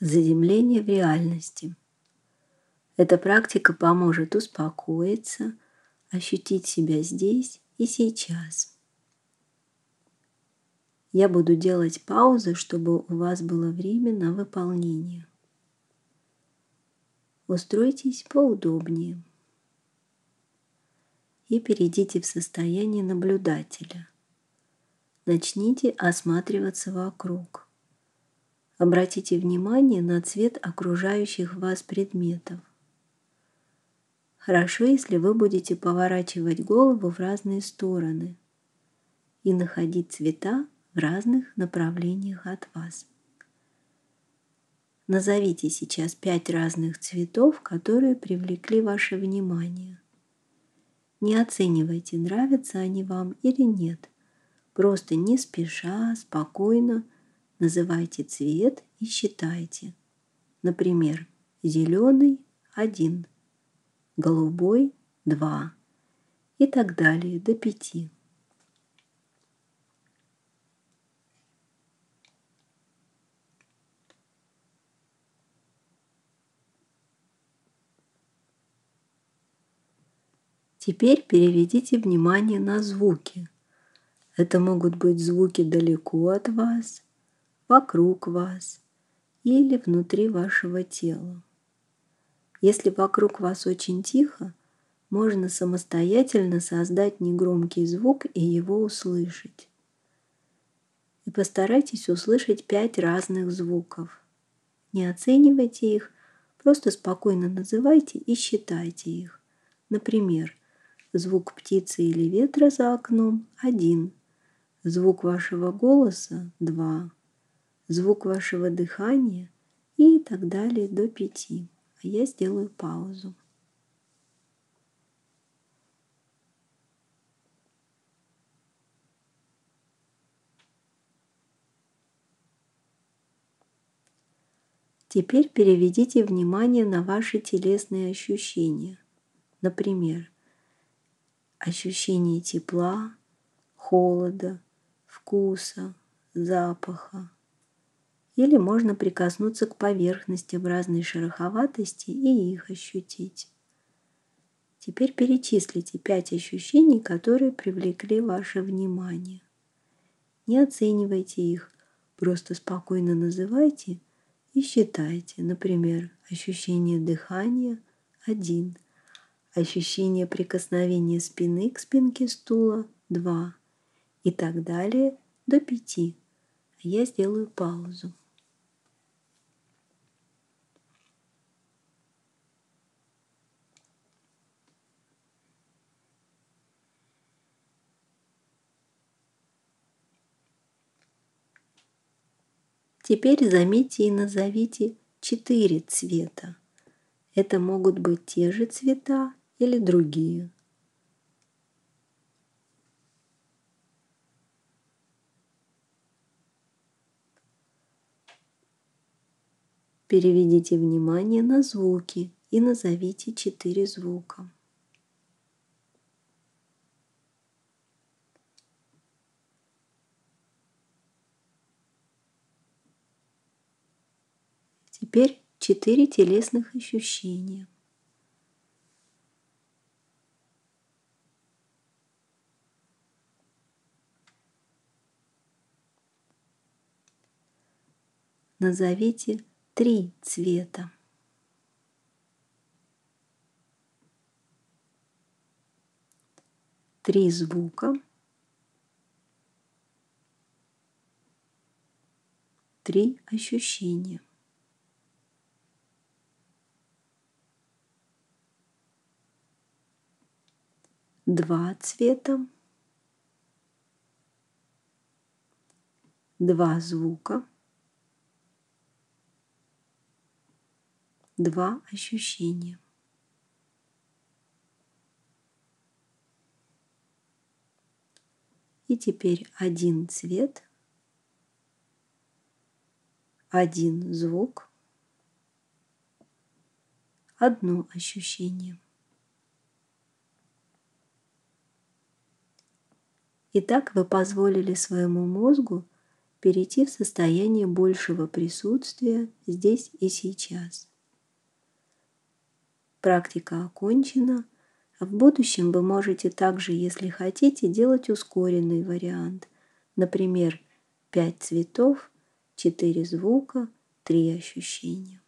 Заземление в реальности. Эта практика поможет успокоиться, ощутить себя здесь и сейчас. Я буду делать паузы, чтобы у вас было время на выполнение. Устройтесь поудобнее и перейдите в состояние наблюдателя. Начните осматриваться вокруг. Обратите внимание на цвет окружающих вас предметов. Хорошо, если вы будете поворачивать голову в разные стороны и находить цвета в разных направлениях от вас. Назовите сейчас пять разных цветов, которые привлекли ваше внимание. Не оценивайте, нравятся они вам или нет. Просто не спеша, спокойно называйте цвет и считайте. Например, зеленый – один, голубой – два и так далее до пяти. Теперь переведите внимание на звуки. Это могут быть звуки далеко от вас, вокруг вас или внутри вашего тела. Если вокруг вас очень тихо, можно самостоятельно создать негромкий звук и его услышать. И постарайтесь услышать пять разных звуков. Не оценивайте их, просто спокойно называйте и считайте их. Например, Звук птицы или ветра за окном – один. Звук вашего голоса – два. Звук вашего дыхания и так далее до пяти. А я сделаю паузу. Теперь переведите внимание на ваши телесные ощущения. Например, ощущение тепла, холода, вкуса, запаха. Или можно прикоснуться к поверхностям разной шероховатости и их ощутить. Теперь перечислите пять ощущений, которые привлекли ваше внимание. Не оценивайте их, просто спокойно называйте и считайте. Например, ощущение дыхания – один – ощущение прикосновения спины к спинке стула – 2 и так далее до 5. Я сделаю паузу. Теперь заметьте и назовите четыре цвета. Это могут быть те же цвета или другие. Переведите внимание на звуки и назовите четыре звука. Теперь четыре телесных ощущения. Назовите три цвета. Три звука. Три ощущения. Два цвета. Два звука. два ощущения. И теперь один цвет, один звук, одно ощущение. Итак, вы позволили своему мозгу перейти в состояние большего присутствия здесь и сейчас. Практика окончена, а в будущем вы можете также, если хотите, делать ускоренный вариант. Например, 5 цветов, 4 звука, 3 ощущения.